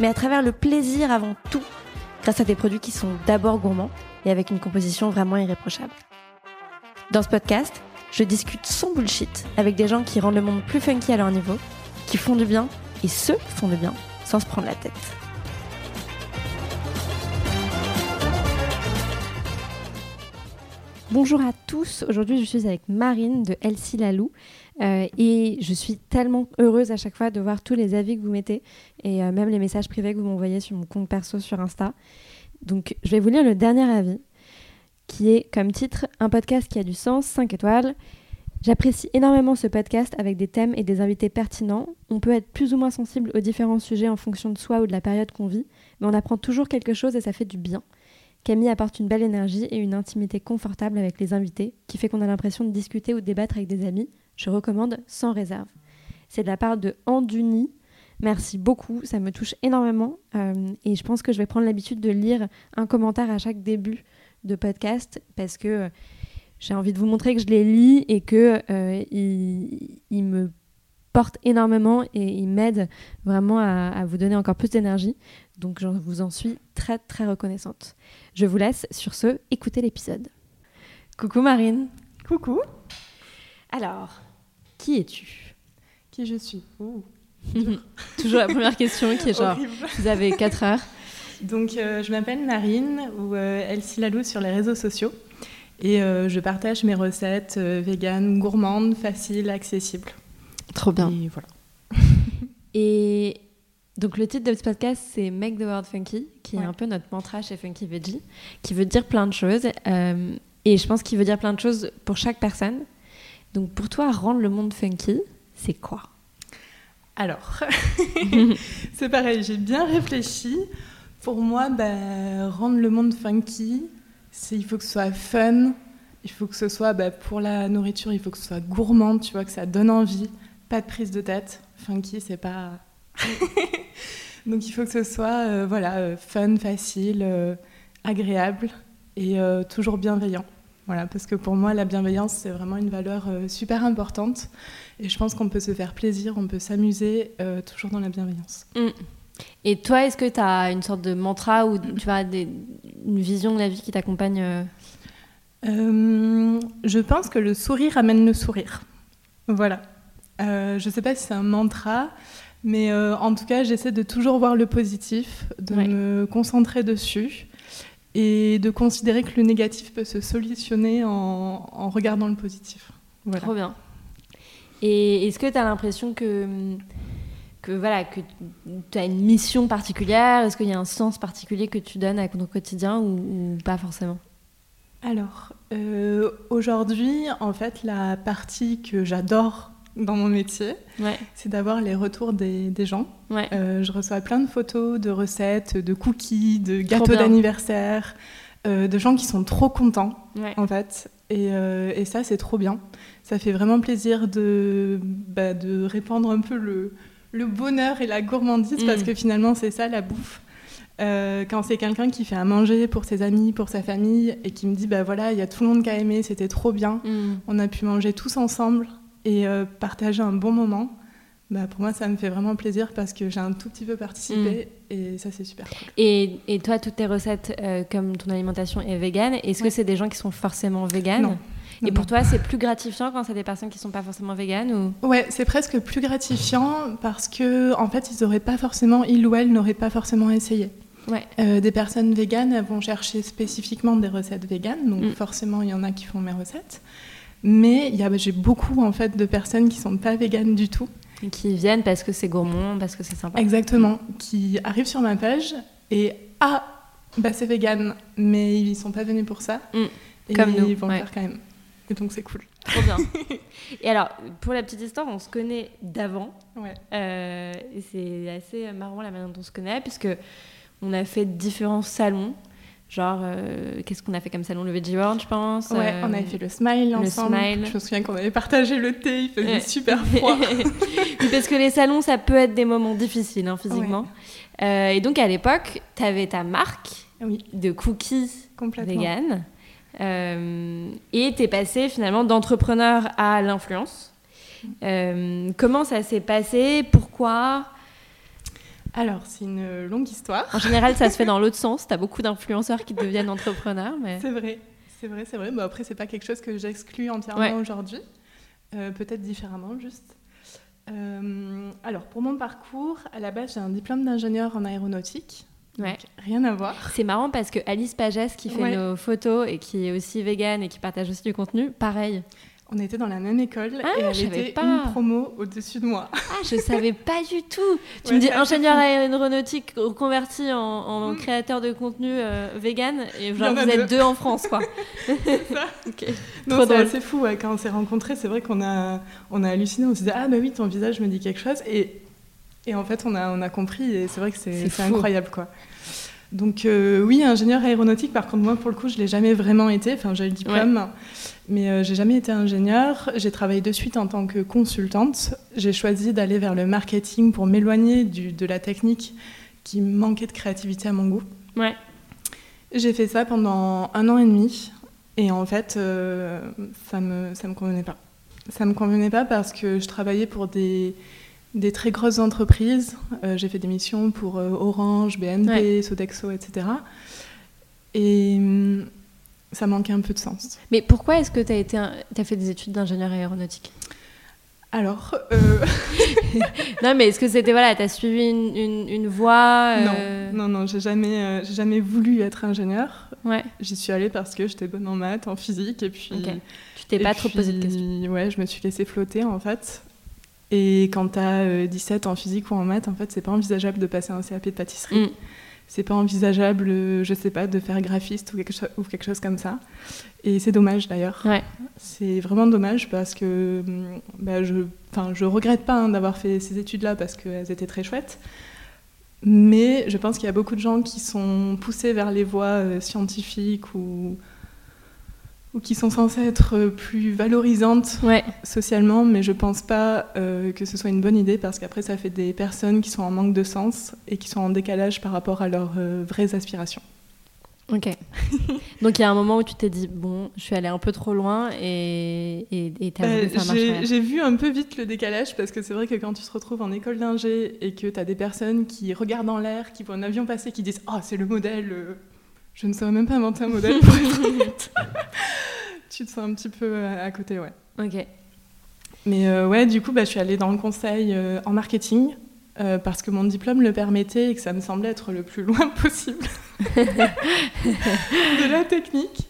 mais à travers le plaisir avant tout, grâce à des produits qui sont d'abord gourmands et avec une composition vraiment irréprochable. Dans ce podcast, je discute sans bullshit avec des gens qui rendent le monde plus funky à leur niveau, qui font du bien et ceux qui font du bien sans se prendre la tête. Bonjour à tous, aujourd'hui je suis avec Marine de Elsie Lalou euh, et je suis tellement heureuse à chaque fois de voir tous les avis que vous mettez et euh, même les messages privés que vous m'envoyez sur mon compte perso sur Insta. Donc je vais vous lire le dernier avis qui est comme titre Un podcast qui a du sens, 5 étoiles. J'apprécie énormément ce podcast avec des thèmes et des invités pertinents. On peut être plus ou moins sensible aux différents sujets en fonction de soi ou de la période qu'on vit, mais on apprend toujours quelque chose et ça fait du bien. Camille apporte une belle énergie et une intimité confortable avec les invités, qui fait qu'on a l'impression de discuter ou de débattre avec des amis. Je recommande sans réserve. C'est de la part de Anduni. Merci beaucoup, ça me touche énormément euh, et je pense que je vais prendre l'habitude de lire un commentaire à chaque début de podcast parce que euh, j'ai envie de vous montrer que je les lis et que euh, me porte énormément et il m'aide vraiment à, à, vous donner encore plus d'énergie. Donc je vous en suis très très reconnaissante. Je vous laisse sur ce écouter l'épisode. Coucou Marine. Coucou. Alors, qui es-tu? Qui je suis? Toujours la première question qui est genre, vous avez 4 heures. Donc, euh, je m'appelle Marine ou euh, Elsie Lalou sur les réseaux sociaux et euh, je partage mes recettes véganes, gourmandes, faciles, accessibles. Trop bien. Et voilà. et donc, le titre de ce podcast, c'est Make the World Funky, qui est un peu notre mantra chez Funky Veggie, qui veut dire plein de choses. et je pense qu'il veut dire plein de choses pour chaque personne. Donc, pour toi, rendre le monde funky, c'est quoi? Alors, c'est pareil, j'ai bien réfléchi. Pour moi, bah, rendre le monde funky, c'est il faut que ce soit fun, il faut que ce soit bah, pour la nourriture, il faut que ce soit gourmand, tu vois, que ça donne envie, pas de prise de tête. Funky, c'est pas. Donc il faut que ce soit euh, voilà, euh, fun, facile, euh, agréable et toujours bienveillant. Voilà, parce que pour moi, la bienveillance, c'est vraiment une valeur super importante. Et je pense qu'on peut se faire plaisir, on peut s'amuser toujours dans la bienveillance. Mm. Et toi, est-ce que tu as une sorte de mantra ou tu as des, une vision de la vie qui t'accompagne Je pense que le sourire amène le sourire. Voilà. Euh, je ne sais pas si c'est un mantra, mais en tout cas, j'essaie de toujours voir le positif, de me concentrer dessus et de considérer que le négatif peut se solutionner en, en regardant le positif. Voilà. Trop bien. Et est-ce que tu as l'impression que que voilà que tu as une mission particulière? Est-ce qu'il y a un sens particulier que tu donnes à ton quotidien ou, pas forcément? Alors euh, aujourd'hui, en fait, la partie que j'adore dans mon métier, c'est d'avoir les retours des, gens. Euh, je reçois plein de photos, de recettes, de cookies, de gâteaux d'anniversaire, euh, de gens qui sont trop contents, en fait. Et, et ça, c'est trop bien. Ça fait vraiment plaisir de, bah, de répandre un peu le, le bonheur et la gourmandise, parce mm. que finalement, c'est ça la bouffe. Euh, quand c'est quelqu'un qui fait à manger pour ses amis, pour sa famille, et qui me dit, bah voilà, il y a tout le monde qui a aimé, c'était trop bien, mm. on a pu manger tous ensemble et euh, partager un bon moment, bah pour moi, ça me fait vraiment plaisir parce que j'ai un tout petit peu participé mm. et ça, c'est super cool. Et, et, toi, toutes tes recettes, euh, comme ton alimentation est végane, est-ce que c'est des gens qui sont forcément véganes et pour toi, c'est plus gratifiant quand c'est des personnes qui sont pas forcément véganes ou? Ouais, c'est presque plus gratifiant parce que en fait, ils auraient pas forcément, ils ou elles n'auraient pas forcément essayé. Ouais. Euh, des personnes véganes vont chercher spécifiquement des recettes véganes, donc mm. forcément, il y en a qui font mes recettes. Mais j'ai beaucoup en fait de personnes qui sont pas véganes du tout. Et qui viennent parce que c'est gourmand, parce que c'est sympa. Exactement. Qui arrivent sur ma page et ah, bah c'est vegan, mais ils sont pas venus pour ça. Mm. Et Comme nous. Ils vont le faire quand même. Et donc c'est cool. Trop bien. et alors, pour la petite histoire, on se connaît d'avant. Ouais. Euh, et c'est assez marrant la manière dont on se connaît, puisque on a fait différents salons. Genre, euh, qu'est-ce qu'on a fait comme salon Le Veggie World, je pense. Ouais, on avait fait le Smile ensemble. Smile. Je me souviens qu'on avait partagé le thé, il faisait super froid. parce que les salons, ça peut être des moments difficiles, hein, physiquement. et donc, à l'époque, tu avais ta marque de cookies vegan. Euh, et tu es passé finalement d'entrepreneur à l'influence. Euh, comment ça s'est passé? Pourquoi? Alors, c'est une longue histoire. En général, ça se fait dans l'autre sens. Tu as beaucoup d'influenceurs qui deviennent entrepreneurs. Mais... C'est vrai, c'est vrai, c'est vrai. Bon, après, c'est pas quelque chose que j'exclus entièrement aujourd'hui. Euh, peut-être différemment, juste. alors, pour mon parcours, à la base, j'ai un diplôme d'ingénieur en aéronautique. Ouais. rien à voir. C'est marrant parce que Alice Pagès, qui fait nos photos et qui est aussi végane et qui partage aussi du contenu, pareil. On était dans la même école ah, et elle était pas. une promo au-dessus de moi. Ah, je savais pas du tout. Tu me dis ingénieur aéronautique converti en, mm. créateur de contenu euh, vegan et genre vous êtes deux en France quoi. c'est ça. Non, c'est assez fou quand on s'est rencontrés. C'est vrai qu'on a on a halluciné. On s'est dit ah bah oui ton visage me dit quelque chose et et en fait, on a, on a compris et c'est vrai que c'est incroyable. quoi. Donc euh, oui, ingénieur aéronautique, par contre, moi, pour le coup, je ne l'ai jamais vraiment été. Enfin, j'ai le diplôme, mais euh, j'ai jamais été ingénieur. J'ai travaillé de suite en tant que consultante. J'ai choisi d'aller vers le marketing pour m'éloigner de la technique qui manquait de créativité à mon goût. Ouais. J'ai fait ça pendant un an et demi. Et en fait, euh, ça ne me, ça me convenait pas. Ça ne me convenait pas parce que je travaillais pour des des très grosses entreprises. Euh, j'ai fait des missions pour euh, Orange, BNP, Sodexo, etc. Et hum, ça manquait un peu de sens. Mais pourquoi est-ce que tu as, fait des études d'ingénieur aéronautique? Alors. Euh, non, mais est-ce que c'était. Voilà, tu as suivi une, une, voie Non, non, non, j'ai jamais, j'ai jamais voulu être ingénieur. Ouais. J'y suis allée parce que j'étais bonne en maths, en physique, et puis. Tu t'es pas trop posé de questions Ouais, je me suis laissée flotter, en fait. Et quand tu as 17 en physique ou en maths, en fait, c'est pas envisageable de passer un CAP de pâtisserie. Mm. C'est pas envisageable, euh, je sais pas, de faire graphiste ou quelque, ou quelque chose comme ça. Et c'est dommage d'ailleurs. Ouais. C'est vraiment dommage parce que mm, bah, je, je regrette pas hein, d'avoir fait ces études-là parce qu'elles étaient très chouettes. Mais je pense qu'il y a beaucoup de gens qui sont poussés vers les voies euh, scientifiques ou, ou qui sont censées être plus valorisantes socialement, mais je pense pas euh, que ce soit une bonne idée parce qu'après ça fait des personnes qui sont en manque de sens et qui sont en décalage par rapport à leurs euh, vraies aspirations. Ok. Donc il y a un moment où tu t'es dit bon, je suis allée un peu trop loin et et t'as euh, J'ai vu un peu vite le décalage parce que c'est vrai que quand tu te retrouves en école d'ingé et que tu as des personnes qui regardent en l'air, qui voient un avion passer, qui disent oh c'est le modèle je ne saurais même pas inventer un modèle pour être tu te sens un petit peu à côté, ouais. Ok. Mais euh, ouais, du coup, bah, je suis allée dans le conseil euh, en marketing euh, parce que mon diplôme le permettait et que ça me semblait être le plus loin possible de la technique.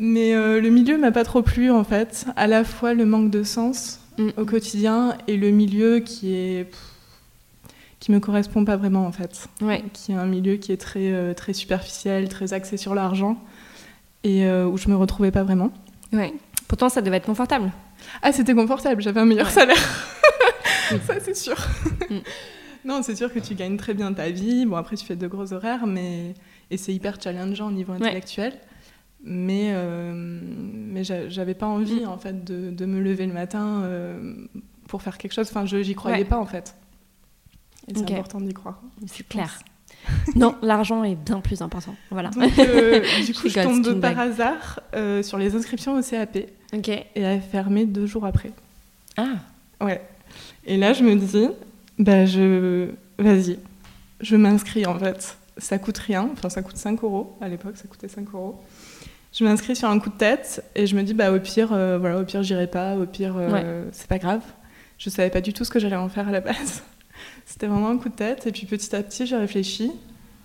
Mais le milieu m'a pas trop plu en fait. À la fois le manque de sens mm. au quotidien et le milieu qui est qui me correspond pas vraiment en fait. Ouais. Qui est un milieu qui est très très superficiel, très axé sur l'argent et où je me retrouvais pas vraiment. Ouais. Pourtant, ça devait être confortable. Ah, c'était confortable, j'avais un meilleur salaire. ça, c'est sûr. Mm. non, c'est sûr que tu gagnes très bien ta vie. Bon, après, tu fais de gros horaires, mais. Et c'est hyper challengeant au niveau intellectuel. Mais, euh, mais j'avais pas envie, mm. en fait, de, de, me lever le matin euh, pour faire quelque chose. Enfin, je j'y croyais pas, en fait. Et c'est important d'y croire. C'est clair non, l'argent est bien plus important. Voilà. Euh, du coup, je, tombe par hasard euh, sur les inscriptions au CAP. Ok. Et elle fermé deux jours après. Ah. Ouais. Et là, je me dis, bah, je, vas-y, je m'inscris en fait. Ça coûte rien. Enfin, ça coûte 5 euros. À l'époque, ça coûtait 5 euros. Je m'inscris sur un coup de tête et je me dis, bah, au pire, euh, voilà, au pire, j'irai pas. Au pire, c'est pas grave. Je savais pas du tout ce que j'allais en faire à la base. C'était vraiment un coup de tête. Et puis petit à petit, j'ai réfléchi.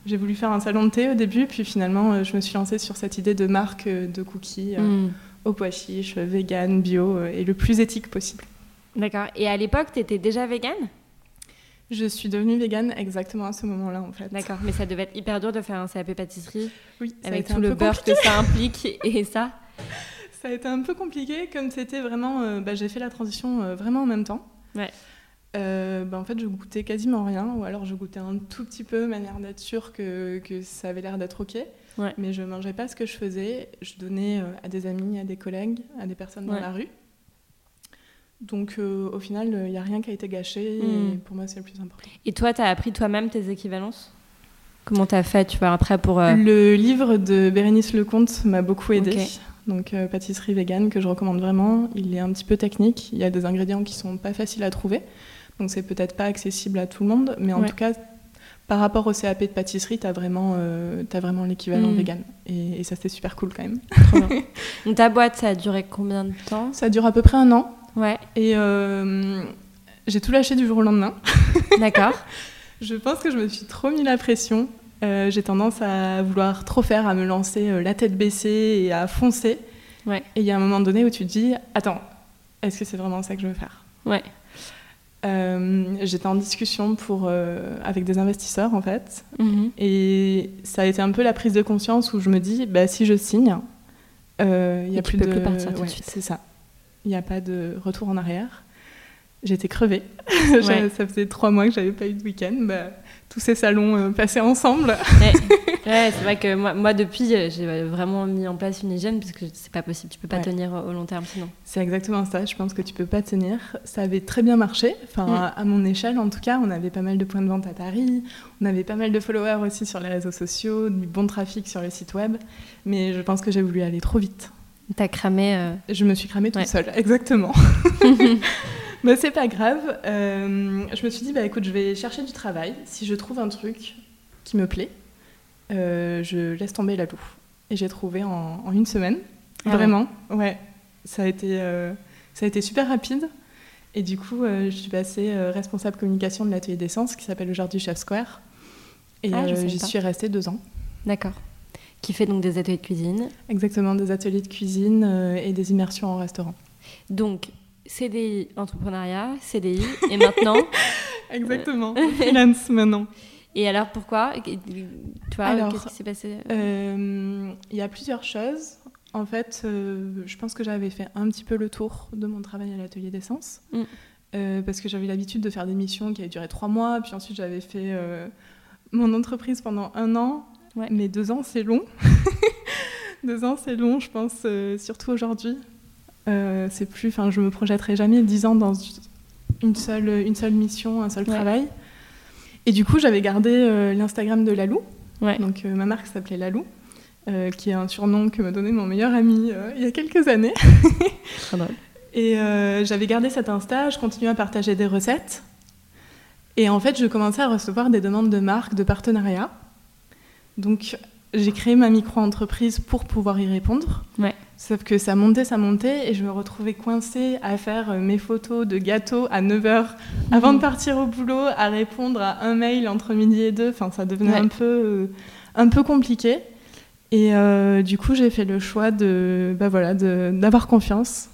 J'ai voulu faire un salon de thé au début, puis finalement, euh, je me suis lancée sur cette idée de marque euh, de cookies mm. au pois chiche, vegan, bio et le plus éthique possible. D'accord. Et à l'époque, tu étais déjà vegan je suis devenue végane exactement à ce moment-là, en fait. D'accord, mais ça devait être hyper dur de faire un CAP pâtisserie. Oui, avec tout le beurre que ça implique et ça? Ça a été un peu compliqué, comme c'était vraiment. bah, j'ai fait la transition vraiment en même temps. Ouais. Euh, bah, En fait, je goûtais quasiment rien, ou alors je goûtais un tout petit peu, manière d'être sûre que, que, ça avait l'air d'être OK. Mais je mangeais pas ce que je faisais. Je donnais euh, à des amis, à des collègues, à des personnes dans la rue. Donc euh, au final, il n'y a rien qui a été gâché et hmm. pour moi, c'est le plus important. Et toi, tu as appris toi-même tes équivalences? Comment tu as fait, tu vois, après pour... Le livre de Bérénice Lecomte m'a beaucoup aidé donc euh, pâtisserie vegan que je recommande vraiment. Il est un petit peu technique, il y a des ingrédients qui sont pas faciles à trouver, donc c'est peut-être pas accessible à tout le monde, mais en tout cas, par rapport au CAP de pâtisserie, tu as vraiment, euh, vraiment l'équivalent mm. vegan. Et, ça, c'est super cool quand même. ta boîte, ça a duré combien de temps? Ça dure à peu près un an. Ouais. Et euh, j'ai tout lâché du jour au lendemain. D'accord. je pense que je me suis trop mis la pression. Euh, j'ai tendance à vouloir trop faire, à me lancer euh, la tête baissée et à foncer. Et il y a un moment donné où tu te dis, attends, est-ce que c'est vraiment ça que je veux faire? Ouais. Euh, j'étais en discussion pour, avec des investisseurs en fait, mhm. et ça a été un peu la prise de conscience où je me dis, bah, si je signe, il y a plus de. Plus partir tout de suite. C'est ça. Il n'y a pas de retour en arrière. J'étais crevée. ça faisait trois mois que j'avais pas eu de week-end. Bah, tous ces salons euh, passés ensemble. Ouais, c'est vrai que moi, moi depuis, euh, j'ai vraiment mis en place une hygiène parce que c'est pas possible, tu peux pas tenir au long terme sinon. C'est exactement ça, je pense que tu peux pas tenir. Ça avait très bien marché, enfin mm. à mon échelle en tout cas, on avait pas mal de points de vente à Paris, on avait pas mal de followers aussi sur les réseaux sociaux, du bon trafic sur le site web, mais je pense que j'ai voulu aller trop vite. T'as cramé euh, Je me suis cramée toute seule, exactement. Mais c'est pas grave. Euh, je me suis dit, bah écoute, je vais chercher du travail. Si je trouve un truc qui me plaît, euh, je laisse tomber la loue. Et j'ai trouvé en, une semaine. Ah vraiment. Ouais. Ça, a été, euh, ça a été super rapide. Et du coup, je suis passée responsable communication de l'atelier d'essence qui s'appelle aujourd'hui Chef Square. Et ah, j'y suis restée deux ans. D'accord. Qui fait donc des ateliers de cuisine Exactement, des ateliers de cuisine et des immersions en restaurant. Donc, CDI, entrepreneuriat, CDI, et maintenant Exactement, euh, freelance maintenant. Et alors pourquoi? Toi, qu'est-ce qui s'est passé? Euh, Il y a plusieurs choses. En fait, euh, je pense que j'avais fait un petit peu le tour de mon travail à l'atelier d'essence. Mm. parce que j'avais l'habitude de faire des missions qui avaient duré trois mois, puis ensuite j'avais fait mon entreprise pendant un an. Mais deux ans, c'est long. deux ans, c'est long, je pense, surtout aujourd'hui. Euh, c'est plus, enfin, je me projetterai jamais dix ans dans une seule, une seule mission, un seul travail. Et du coup, j'avais gardé euh, l'Instagram de Lalou. Donc, euh, ma marque s'appelait Lalou, qui est un surnom que m'a donné mon meilleur ami il y a quelques années. Et j'avais gardé cet Insta, je continuais à partager des recettes. Et en fait, je commençais à recevoir des demandes de marques, de partenariats. Donc, j'ai créé ma micro-entreprise pour pouvoir y répondre. Ouais. Sauf que ça montait, ça montait, et je me retrouvais coincée à faire euh, mes photos de gâteaux à 9h avant de partir au boulot, à répondre à un mail entre midi et deux. Enfin, ça devenait un, peu, euh, un peu compliqué. Et euh, du coup, j'ai fait le choix de, bah voilà, d'avoir confiance.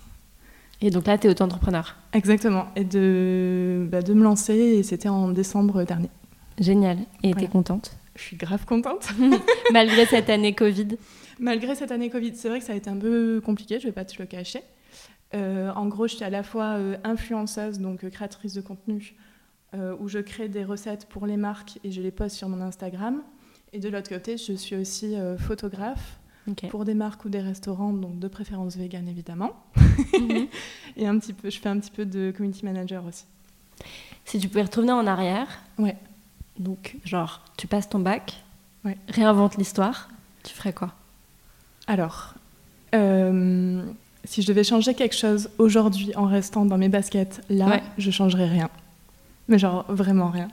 Et donc là, tu es auto-entrepreneur Exactement. Et de, bah, de me lancer, et c'était en décembre dernier. Génial. Et tu es contente? Je suis grave contente. Malgré cette année Covid Malgré cette année Covid, c'est vrai que ça a été un peu compliqué, je ne vais pas te le cacher. Euh, en gros, je suis à la fois euh, influenceuse, donc euh, créatrice de contenu, où je crée des recettes pour les marques et je les poste sur mon Instagram. Et de l'autre côté, je suis aussi photographe pour des marques ou des restaurants, donc de préférence vegan évidemment. Mhm. et un petit peu, je fais un petit peu de community manager aussi. Si tu pouvais retourner en arrière, ouais. donc genre tu passes ton bac, ouais. réinvente l'histoire, tu ferais quoi? Alors, euh, si je devais changer quelque chose aujourd'hui en restant dans mes baskets, là, je changerais rien. Mais genre vraiment rien.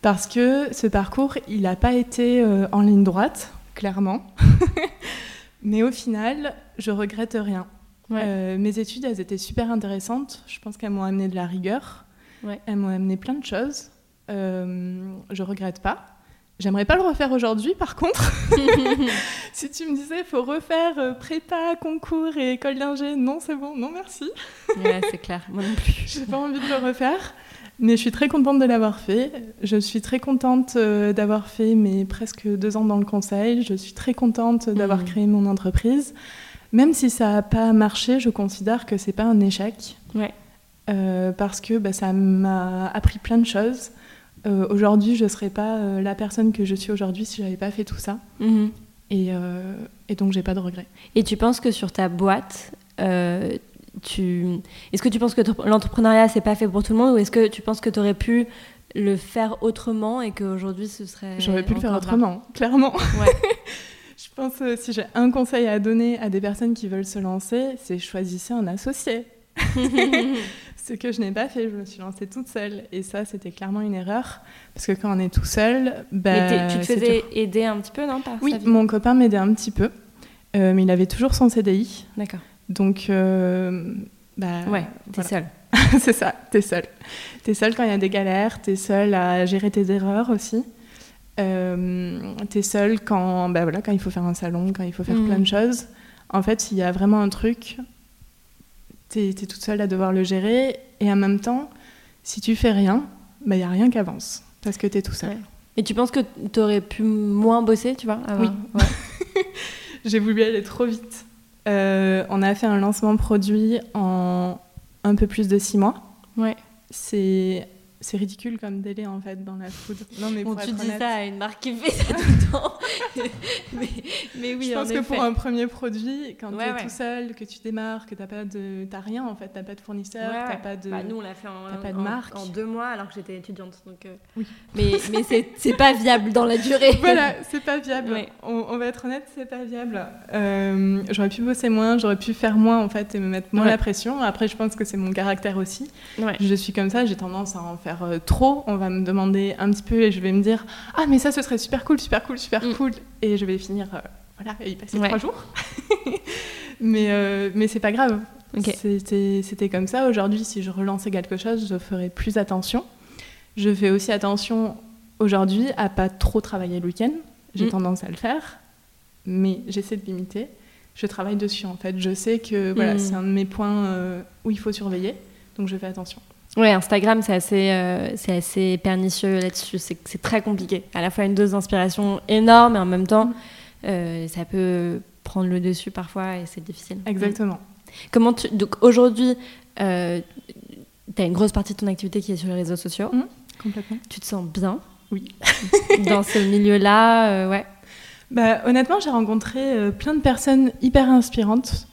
Parce que ce parcours, il n'a pas été euh, en ligne droite, clairement. Mais au final, je regrette rien. Euh, mes études, elles étaient super intéressantes. Je pense qu'elles m'ont amené de la rigueur. Elles m'ont amené plein de choses. je regrette pas. J'aimerais pas le refaire aujourd'hui, par contre. si tu me disais, faut refaire euh, prépa, concours et école d'ingé, non, c'est bon, non, merci. ouais, c'est clair, moi non plus. J'ai pas envie de le refaire, mais je suis très contente de l'avoir fait. Je suis très contente euh, d'avoir fait mes presque deux ans dans le conseil. Je suis très contente d'avoir mmh. créé mon entreprise. Même si ça n'a pas marché, je considère que c'est pas un échec. Ouais. parce que bah, ça m'a appris plein de choses. Aujourd'hui, je ne serais pas la personne que je suis aujourd'hui si je n'avais pas fait tout ça. Mhm. Et, et, donc, j'ai pas de regrets. Et tu penses que sur ta boîte, tu... est-ce que tu penses que l'entrepreneuriat, c'est pas fait pour tout le monde ou est-ce que tu penses que tu aurais pu le faire autrement et qu'aujourd'hui ce serait. J'aurais pu le faire autrement, clairement. Ouais. je pense que si j'ai un conseil à donner à des personnes qui veulent se lancer, c'est choisissez un associé. Ce que je n'ai pas fait, je me suis lancée toute seule et ça c'était clairement une erreur parce que quand on est tout seul, bah, tu te faisais aider un petit peu, non Oui, mon copain m'aidait un petit peu, euh, mais il avait toujours son CDI. D'accord. Donc, euh, bah, ouais, t'es seule. c'est ça, t'es seule. T'es seule quand il y a des galères, t'es seule à gérer tes erreurs aussi. Euh, t'es seule quand, bah voilà, quand il faut faire un salon, quand il faut faire mm. plein de choses. En fait, s'il y a vraiment un truc, t'es es toute seule à devoir le gérer. Et en même temps, si tu fais rien, il bah, n'y a rien qui avance parce que t'es tout seul. Et tu penses que t'aurais pu moins bosser, tu vois Oui. J'ai voulu aller trop vite. Euh, on a fait un lancement produit en un peu plus de six mois. Ouais. C'est c'est ridicule comme délai en fait dans la food. Non mais bon, tu dis ça à une marque qui fait ça tout le temps. mais, mais, oui, je pense que pour un premier produit, quand tu es tout seul, que tu démarres, que t'as pas de, t'as rien en fait, t'as pas de fournisseur, t'as pas de, bah, nous on l'a fait en, pas de marque. en deux mois alors que j'étais étudiante. Donc, euh, oui. Mais mais c'est pas viable dans la durée. voilà, c'est pas viable. On, va être honnête, c'est pas viable. Euh, j'aurais pu bosser moins, j'aurais pu faire moins en fait et me mettre moins la pression. Après, je pense que c'est mon caractère aussi. Je suis comme ça, j'ai tendance à en faire euh, trop, on va me demander un petit peu et je vais me dire ah mais ça ce serait super cool, super cool, super mm. cool et je vais finir euh, voilà y passer trois jours. mais euh, mais c'est pas grave. C'était comme ça. Aujourd'hui, si je relançais quelque chose, je ferais plus attention. Je fais aussi attention aujourd'hui à pas trop travailler le week-end. J'ai mm. tendance à le faire, mais j'essaie de limiter. Je travaille dessus en fait. Je sais que voilà, mm. c'est un de mes points où il faut surveiller, donc je fais attention. Ouais, Instagram, c'est assez, euh, c'est assez pernicieux là-dessus. C'est très compliqué. À la fois une dose d'inspiration énorme et en même temps, euh, ça peut prendre le dessus parfois et c'est difficile. Exactement. Comment tu... Donc aujourd'hui, euh, tu as une grosse partie de ton activité qui est sur les réseaux sociaux. Mmh, complètement. Tu te sens bien Oui. Dans ce milieu-là, ouais. Bah, honnêtement, j'ai rencontré plein de personnes hyper inspirantes.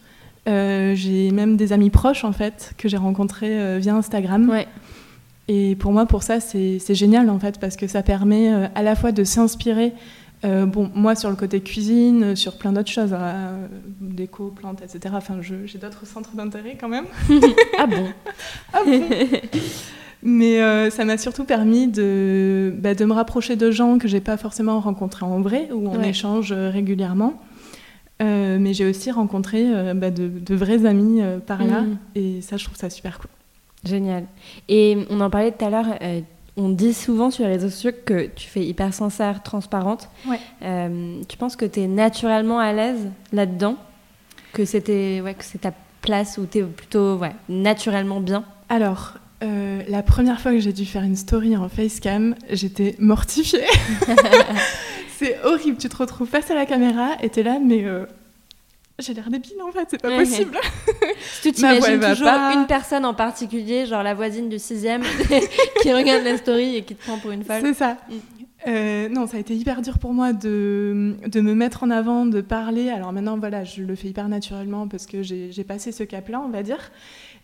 Euh, j'ai même des amis proches en fait que j'ai rencontrés euh, via Instagram. Et pour moi, pour ça, c'est génial en fait parce que ça permet euh, à la fois de s'inspirer. bon, moi sur le côté cuisine, sur plein d'autres choses, déco, plantes, etc. Enfin, j'ai d'autres centres d'intérêt quand même. ah bon Ah bon Mais ça m'a surtout permis de, bah, de me rapprocher de gens que j'ai pas forcément rencontrés en vrai, où on échange régulièrement. Euh, mais j'ai aussi rencontré euh, bah, de, vrais amis euh, par là, mm. et ça, je trouve ça super cool. Génial. Et on en parlait tout à l'heure, on dit souvent sur les réseaux sociaux que tu fais hyper sincère, transparente. Ouais. tu penses que tu es naturellement à l'aise là-dedans? Que c'était ouais, que c'est ta place où tu es plutôt ouais, naturellement bien? Alors, la première fois que j'ai dû faire une story en facecam, j'étais mortifiée. c'est horrible. Tu te retrouves face à la caméra et t'es là, mais euh, j'ai l'air débile en fait, c'est pas possible. tu t'imagines toujours une personne en particulier, genre la voisine du sixième, qui regarde la story et qui te prend pour une folle? C'est ça. Mm. Euh, non, ça a été hyper dur pour moi de, de, me mettre en avant, de parler. Alors maintenant, voilà, je le fais hyper naturellement parce que j'ai passé ce cap-là, on va dire.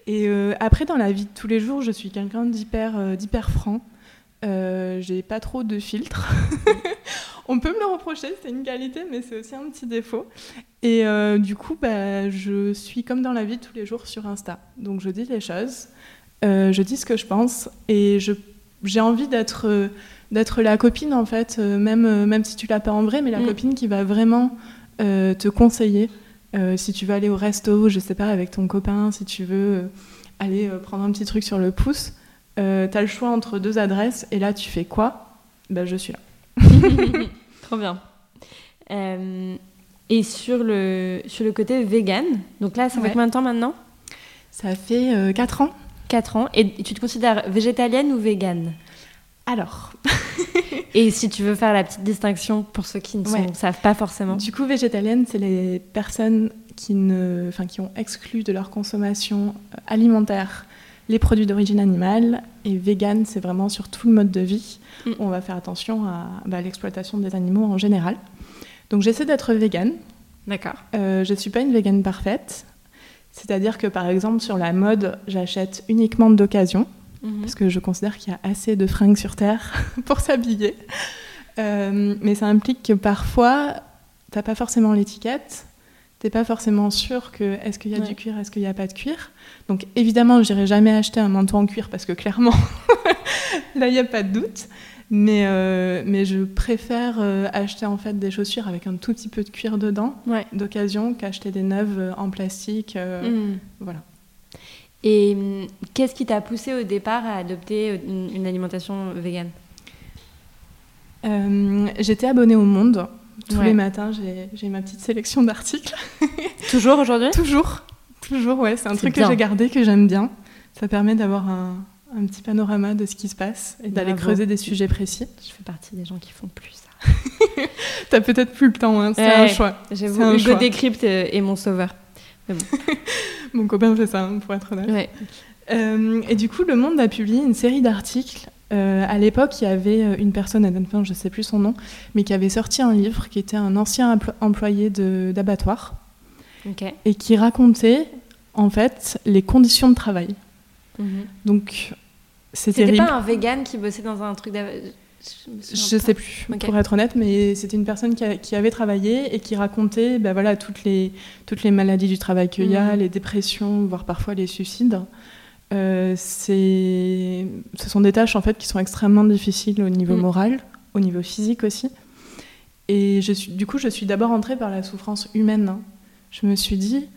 Et euh, après, dans la vie de tous les jours, je suis quelqu'un d'hyper franc. Euh, j'ai pas trop de filtres. On peut me le reprocher, c'est une qualité, mais c'est aussi un petit défaut. Et euh, du coup, bah, je suis comme dans la vie tous les jours sur Insta. Donc je dis les choses, euh, je dis ce que je pense, et j'ai envie d'être d'être la copine en fait, même même si tu l'as pas en vrai, mais la mm. copine qui va vraiment te conseiller. si tu veux aller au resto, je sais pas, avec ton copain, si tu veux aller prendre un petit truc sur le pouce, euh, tu as le choix entre deux adresses et là tu fais quoi? Ben, Je suis là. Trop bien. Euh, et sur le, sur le côté vegan, donc là ça fait combien de temps maintenant? Ça fait 4 euh, ans. 4 ans. Et tu te considères végétalienne ou végane? Alors. et si tu veux faire la petite distinction pour ceux qui ne savent pas forcément. Du coup, végétalienne, c'est les personnes qui, ne, qui ont exclu de leur consommation alimentaire les produits d'origine animale et vegan, c'est vraiment sur tout le mode de vie. Mm. On va faire attention à bah, l'exploitation des animaux en général. Donc j'essaie d'être vegan. D'accord. Euh, je ne suis pas une vegan parfaite. C'est-à-dire que par exemple sur la mode, j'achète uniquement d'occasion. Mhm. Parce que je considère qu'il y a assez de fringues sur Terre pour s'habiller. Euh, mais ça implique que parfois, tu n'as pas forcément l'étiquette t'es pas forcément sûr que est-ce qu'il y a du cuir, est-ce qu'il n'y a pas de cuir. Donc évidemment, je n'irai jamais acheter un manteau en cuir parce que clairement, là, il n'y a pas de doute. Mais, euh, mais je préfère euh, acheter en fait des chaussures avec un tout petit peu de cuir dedans, d'occasion, qu'acheter des neuves euh, en plastique. Mm. Voilà. Et hum, qu'est-ce qui t'a poussé au départ à adopter une, alimentation végane? J'étais abonnée au Monde. Tous les matins, j'ai ma petite sélection d'articles. Toujours aujourd'hui? Toujours. Toujours, ouais. C'est un truc que j'ai gardé, que j'aime bien. Ça permet d'avoir un, un, petit panorama de ce qui se passe et d'aller creuser des sujets précis. Je fais partie des gens qui font plus ça. T'as peut-être plus le temps, hein. c'est un choix. J'avoue, Hugo Décrypte est mon sauveur. Bon. mon copain fait ça, hein, pour être honnête. Ouais. Euh, et du coup, Le Monde a publié une série d'articles euh, à l'époque, il y avait euh, une personne, je ne sais plus son nom, mais qui avait sorti un livre qui était un ancien employé d'abattoir et qui racontait en fait les conditions de travail. Mhm. Donc c'était pas un vegan qui bossait dans un truc d'abattoir je, ne sais plus, pour être honnête, mais c'était une personne qui, avait travaillé et qui racontait ben voilà, toutes, les, toutes les maladies du travail qu'il y a, mhm. les dépressions, voire parfois les suicides. Euh, ce sont des tâches en fait qui sont extrêmement difficiles au niveau mm. moral, au niveau physique aussi. Et je suis, du coup, je suis d'abord entrée par la souffrance humaine. Hein. Je me suis dit,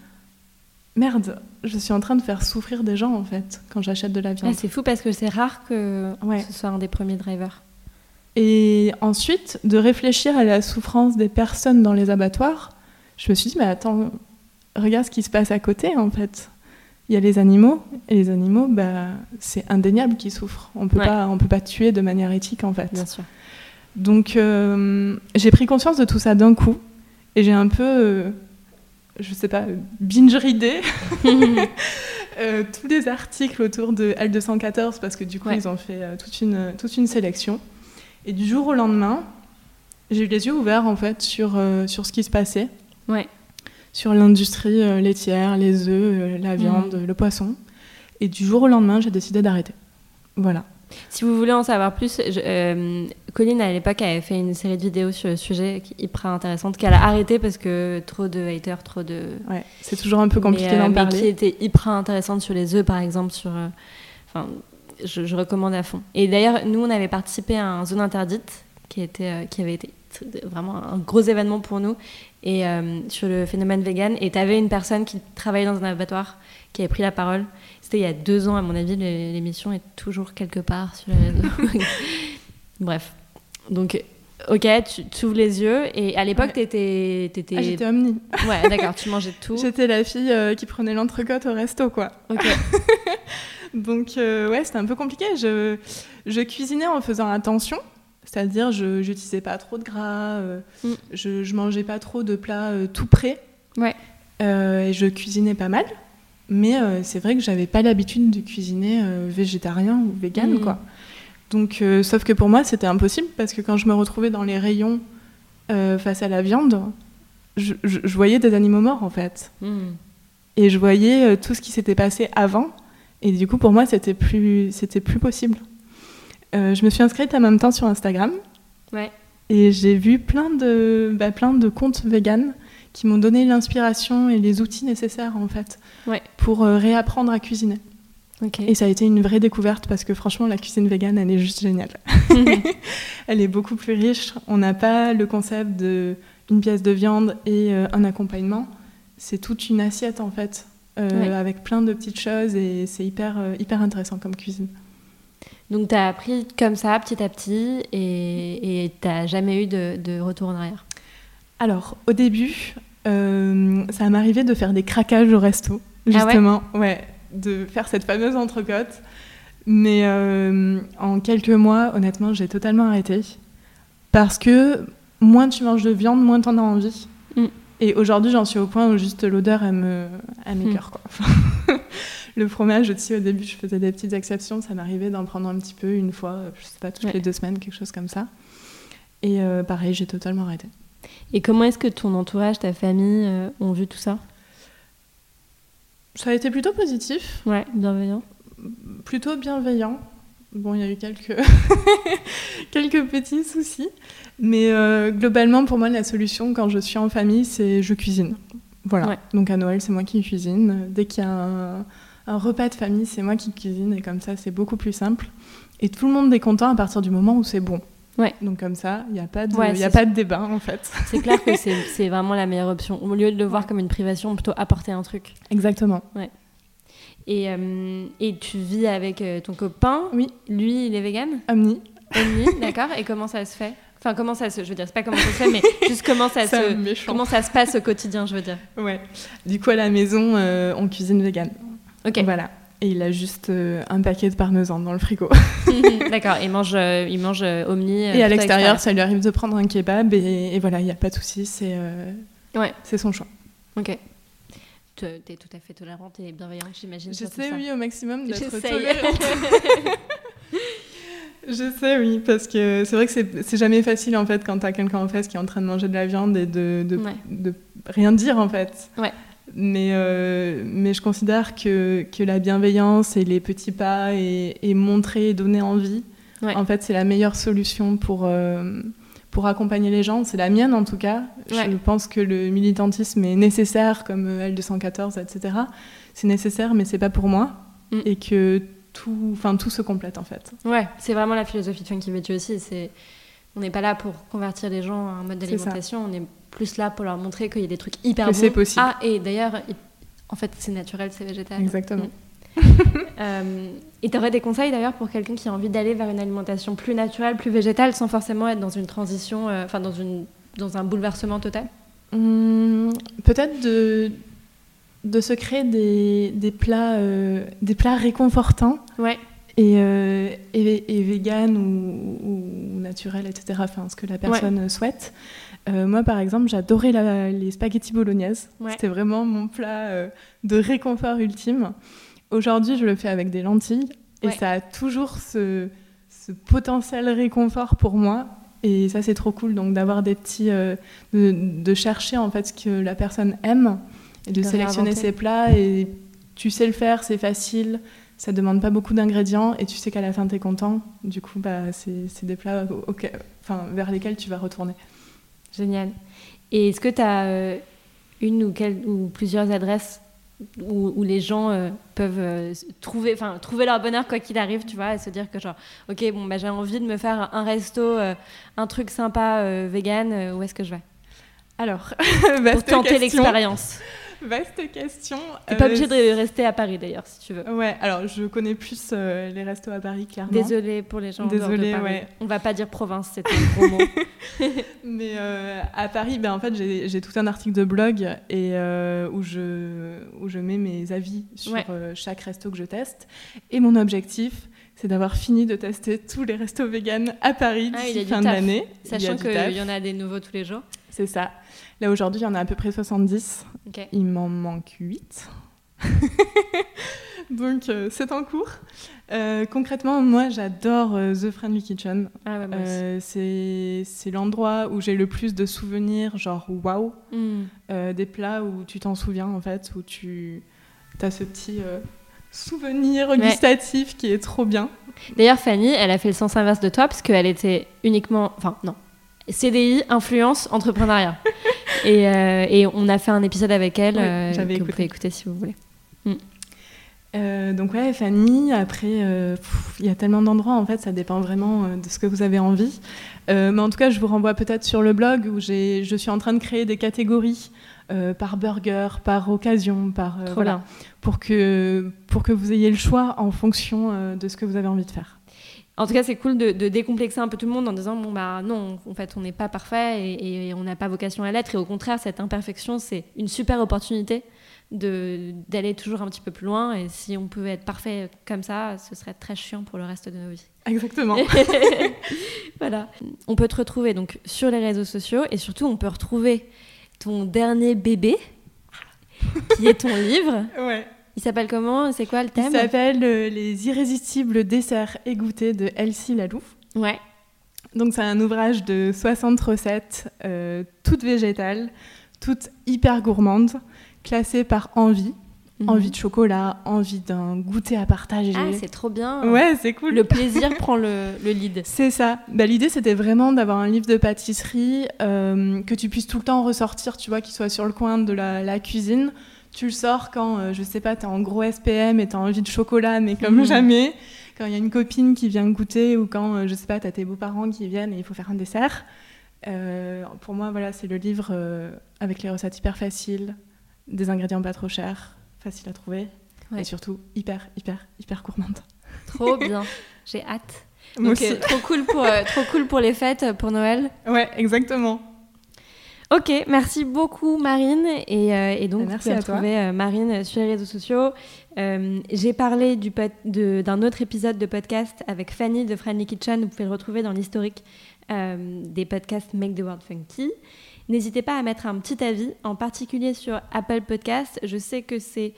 merde, je suis en train de faire souffrir des gens en fait quand j'achète de la viande. Ah, c'est fou parce que c'est rare que ce soit un des premiers drivers. Et ensuite, de réfléchir à la souffrance des personnes dans les abattoirs, je me suis dit, mais attends, regarde ce qui se passe à côté en fait il y a les animaux, et les animaux, bah, c'est indéniable qu'ils souffrent. On pas, on peut pas tuer de manière éthique, en fait. Bien sûr. Donc, euh, j'ai pris conscience de tout ça d'un coup, et j'ai un peu, euh, je sais pas, binge-ridé euh, tous les articles autour de L214, parce que du coup, ils ont fait toute, une, toute une sélection. Et du jour au lendemain, j'ai eu les yeux ouverts, en fait, sur, sur ce qui se passait. Ouais sur l'industrie euh, laitière, les œufs, euh, la mm. viande, le poisson. Et du jour au lendemain, j'ai décidé d'arrêter. Voilà. Si vous voulez en savoir plus, euh, Colline à l'époque avait fait une série de vidéos sur le sujet hyper intéressante qu'elle a arrêté parce que trop de haters, trop de. Ouais, c'est toujours un peu compliqué d'en parler. Mais qui était hyper intéressante sur les œufs par exemple, sur. Enfin, je, je, recommande à fond. Et d'ailleurs, nous on avait participé à un zone interdite qui était, qui avait été vraiment un gros événement pour nous et euh, sur le phénomène vegan. Et tu avais une personne qui travaillait dans un abattoir qui avait pris la parole. C'était il y a deux ans, à mon avis, l'émission est toujours quelque part sur les réseaux. Bref. Donc, ok, tu, ouvres les yeux. Et à l'époque, tu étais. Ah, j'étais omni. Ouais, d'accord, tu mangeais tout. J'étais la fille euh, qui prenait l'entrecôte au resto, quoi. Ok. Donc, euh, ouais, c'était un peu compliqué. Je, je cuisinais en faisant attention. C'est-à-dire, je n'utilisais pas trop de gras, euh, mm. je, ne mangeais pas trop de plats euh, tout prêts. Ouais. Euh, et je cuisinais pas mal. Mais c'est vrai que j'avais pas l'habitude de cuisiner végétarien ou vegan, mm. quoi. Donc, sauf que pour moi, c'était impossible parce que quand je me retrouvais dans les rayons face à la viande, je, voyais des animaux morts, en fait. Mm. Et je voyais tout ce qui s'était passé avant. Et du coup, pour moi, c'était plus, c'était plus possible. Euh, je me suis inscrite en même temps sur Instagram. Ouais. Et j'ai vu plein de, bah, plein de comptes vegan qui m'ont donné l'inspiration et les outils nécessaires en fait ouais. pour euh, réapprendre à cuisiner. Okay. Et ça a été une vraie découverte parce que franchement la cuisine vegan elle est juste géniale. elle est beaucoup plus riche. On n'a pas le concept de une pièce de viande et euh, un accompagnement. C'est toute une assiette en fait avec plein de petites choses et c'est hyper hyper intéressant comme cuisine. Donc, tu as appris comme ça, petit à petit, et tu n'as jamais eu de, retour en arrière Alors, au début, euh, ça arrivé de faire des craquages au resto, ah justement. ouais, de faire cette fameuse entrecôte. Mais euh, en quelques mois, honnêtement, j'ai totalement arrêté. Parce que moins tu manges de viande, moins tu en as envie. Mm. Et aujourd'hui, j'en suis au point où juste l'odeur, elle me, elle m'écœure, mm. quoi. le fromage aussi, au début, je faisais des petites exceptions. Ça m'arrivait d'en prendre un petit peu une fois, je sais pas, toutes les deux semaines, quelque chose comme ça. Et euh, pareil, j'ai totalement arrêté. Et comment est-ce que ton entourage, ta famille euh, ont vu tout ça? Ça a été plutôt positif. Ouais, bienveillant. Plutôt bienveillant. Bon, il y a eu quelques, quelques petits soucis. Mais euh, globalement, pour moi, la solution quand je suis en famille, c'est je cuisine. Voilà. Donc à Noël, c'est moi qui cuisine. Dès qu'il y a un, un repas de famille, c'est moi qui cuisine. Et comme ça, c'est beaucoup plus simple. Et tout le monde est content à partir du moment où c'est bon. Ouais. Donc comme ça, il n'y a, pas de, a pas de débat en fait. C'est clair que c'est vraiment la meilleure option. Au lieu de le voir comme une privation, plutôt apporter un truc. Exactement. Ouais. Et, euh, et tu vis avec euh, ton copain? Oui. Lui, il est vegan? Omni. Omni, d'accord. Et comment ça se fait? Enfin, comment ça se... Je veux dire, c'est pas comment ça se fait, mais juste comment ça, se... comment ça se passe au quotidien, je veux dire. Ouais. Du coup, à la maison, euh, on cuisine vegan. Ok. Voilà. Et il a juste euh, un paquet de parmesan dans le frigo. D'accord, il mange, euh, il mange euh, Omni. et à l'extérieur, ça lui arrive de prendre un kebab et, voilà, il n'y a pas de souci, c'est ouais. c'est son choix. Ok. Tu es tout à fait tolérante et bienveillante, j'imagine. J'essaie, oui, au maximum d'être tolérante. Je sais, oui, parce que c'est vrai que c'est jamais facile en fait quand tu as quelqu'un en face qui est en train de manger de la viande et de, de, de rien dire en fait. Ouais. Mais, euh, mais je considère que, que, la bienveillance et les petits pas et, montrer et donner envie, en fait, c'est la meilleure solution pour, euh, pour accompagner les gens. C'est la mienne en tout cas. Je pense que le militantisme est nécessaire, comme L214, etc. C'est nécessaire, mais c'est pas pour moi. Mm. Et que tout, tout se complète en fait. Ouais, c'est vraiment la philosophie de Funky Veggie aussi. C'est on n'est pas là pour convertir les gens à un mode d'alimentation, on est plus là pour leur montrer qu'il y a des trucs hyper que bons. c'est possible. Ah, et d'ailleurs, en fait, c'est naturel, c'est végétal. Exactement. Mm. Euh, et tu aurais des conseils d'ailleurs pour quelqu'un qui a envie d'aller vers une alimentation plus naturelle, plus végétale, sans forcément être dans une transition, euh, enfin dans, une, dans un bouleversement total? Hum, Peut-être de, de se créer des, des plats, euh, des plats réconfortants. Ouais. Et, et, et, vegan ou, ou, naturel, etc. Enfin, ce que la personne souhaite. Euh, moi, par exemple, j'adorais les spaghettis bolognaises. C'était vraiment mon plat euh, de réconfort ultime. Aujourd'hui, je le fais avec des lentilles et ça a toujours ce, potentiel réconfort pour moi. Et ça, c'est trop cool. Donc, d'avoir des petits. Euh, de, chercher en fait ce que la personne aime et de, sélectionner ses plats. Et tu sais le faire, c'est facile. Ça demande pas beaucoup d'ingrédients et tu sais qu'à la fin, tu es content. Du coup, bah, c'est des plats enfin, vers lesquels tu vas retourner. Génial. Et est-ce que tu as euh, une ou, ou, plusieurs adresses où, les gens euh, peuvent euh, trouver, enfin, trouver leur bonheur quoi qu'il arrive, tu vois, et se dire que genre, ok, bon, bah, j'ai envie de me faire un resto, un truc sympa vegan, où est-ce que je vais? Alors, pour tenter l'expérience. Vaste question. T'es pas obligé de euh, rester à Paris d'ailleurs, si tu veux. Ouais, alors je connais plus euh, les restos à Paris, clairement. Désolée pour les gens Désolée, de Paris. ouais. On va pas dire province, c'est un gros mot. Mais euh, à Paris, ben, en fait, j'ai tout un article de blog et, où, je, où je mets mes avis sur chaque resto que je teste. Et mon objectif, c'est d'avoir fini de tester tous les restos véganes à Paris ah, d'ici fin de l'année. Sachant qu'il y en a des nouveaux tous les jours. C'est ça. Là, aujourd'hui, il y en a à peu près 70. Il m'en manque 8. Donc, euh, c'est en cours. Euh, concrètement, moi, j'adore euh, The Friendly Kitchen. Ah c'est l'endroit où j'ai le plus de souvenirs, genre waouh, hmm. des plats où tu t'en souviens, en fait, où tu as ce petit souvenir gustatif qui est trop bien. D'ailleurs, Fanny, elle a fait le sens inverse de toi, parce qu'elle était uniquement. Enfin, non. CDI, influence, entrepreneuriat. Euh, et, on a fait un épisode avec elle euh, que vous pouvez écouter si vous voulez. Mm. Euh, donc ouais, Fanny, après, il y a tellement d'endroits, en fait, ça dépend vraiment de ce que vous avez envie. mais en tout cas, je vous renvoie peut-être sur le blog où je suis en train de créer des catégories par burger, par occasion, par voilà, pour que, pour que vous ayez le choix en fonction de ce que vous avez envie de faire. En tout cas, c'est cool de, décomplexer un peu tout le monde en disant bon bah non, en fait, on n'est pas parfait et, on n'a pas vocation à l'être. Et au contraire, cette imperfection, c'est une super opportunité d'aller toujours un petit peu plus loin. Et si on pouvait être parfait comme ça, ce serait très chiant pour le reste de nos vies. Exactement. voilà. On peut te retrouver donc sur les réseaux sociaux et surtout, on peut retrouver ton dernier bébé, qui est ton livre. Ouais. Il s'appelle comment? C'est quoi le thème? Il s'appelle Les irrésistibles desserts égouttés de Elsie Lalou. Ouais. Donc c'est un ouvrage de 60 recettes, toutes végétales, toutes hyper gourmandes, classées par envie. Mhm. Envie de chocolat, envie d'un goûter à partager. Ah, c'est trop bien. Ouais, c'est cool. Le plaisir prend le, le lead. C'est ça. Bah, L'idée, c'était vraiment d'avoir un livre de pâtisserie euh, que tu puisses tout le temps ressortir, tu vois, qui soit sur le coin de la, cuisine. Tu le sors quand, euh, je sais pas, t'es en gros SPM et t'as envie de chocolat, mais comme mhm. jamais. Quand il y a une copine qui vient goûter ou quand, euh, je sais pas, t'as tes beaux-parents qui viennent et il faut faire un dessert. pour moi, voilà, c'est le livre avec les recettes hyper faciles, des ingrédients pas trop chers facile à trouver et surtout hyper, hyper, hyper gourmande. Trop bien, j'ai hâte. Donc, euh, trop, cool pour, euh, trop cool pour les fêtes, euh, pour Noël. Ouais, exactement. Ok, merci beaucoup Marine. Et, et donc, merci vous pouvez retrouver Marine sur les réseaux sociaux. J'ai parlé d'un autre épisode de podcast avec Fanny de Friendly Kitchen. Vous pouvez le retrouver dans l'historique des podcasts Make the World Funky. N'hésitez pas à mettre un petit avis, en particulier sur Apple Podcast. Je sais que c'est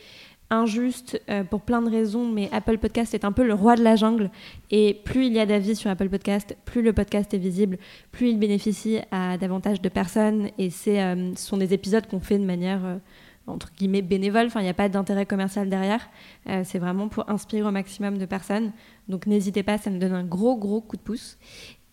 injuste euh, pour plein de raisons, mais Apple Podcast est un peu le roi de la jungle. Et plus il y a d'avis sur Apple Podcast, plus le podcast est visible, plus il bénéficie à davantage de personnes. Et euh, ce sont des épisodes qu'on fait de manière euh, entre guillemets bénévole. Enfin, il n'y a pas d'intérêt commercial derrière. c'est vraiment pour inspirer au maximum de personnes. Donc n'hésitez pas, ça me donne un gros gros coup de pouce.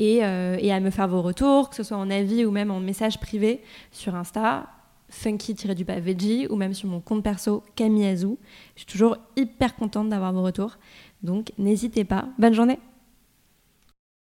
Euh, et, à me faire vos retours, que ce soit en avis ou même en message privé sur Insta, funky-du-bas veggie, ou même sur mon compte perso Camille Azou. Je suis toujours hyper contente d'avoir vos retours. Donc n'hésitez pas. Bonne journée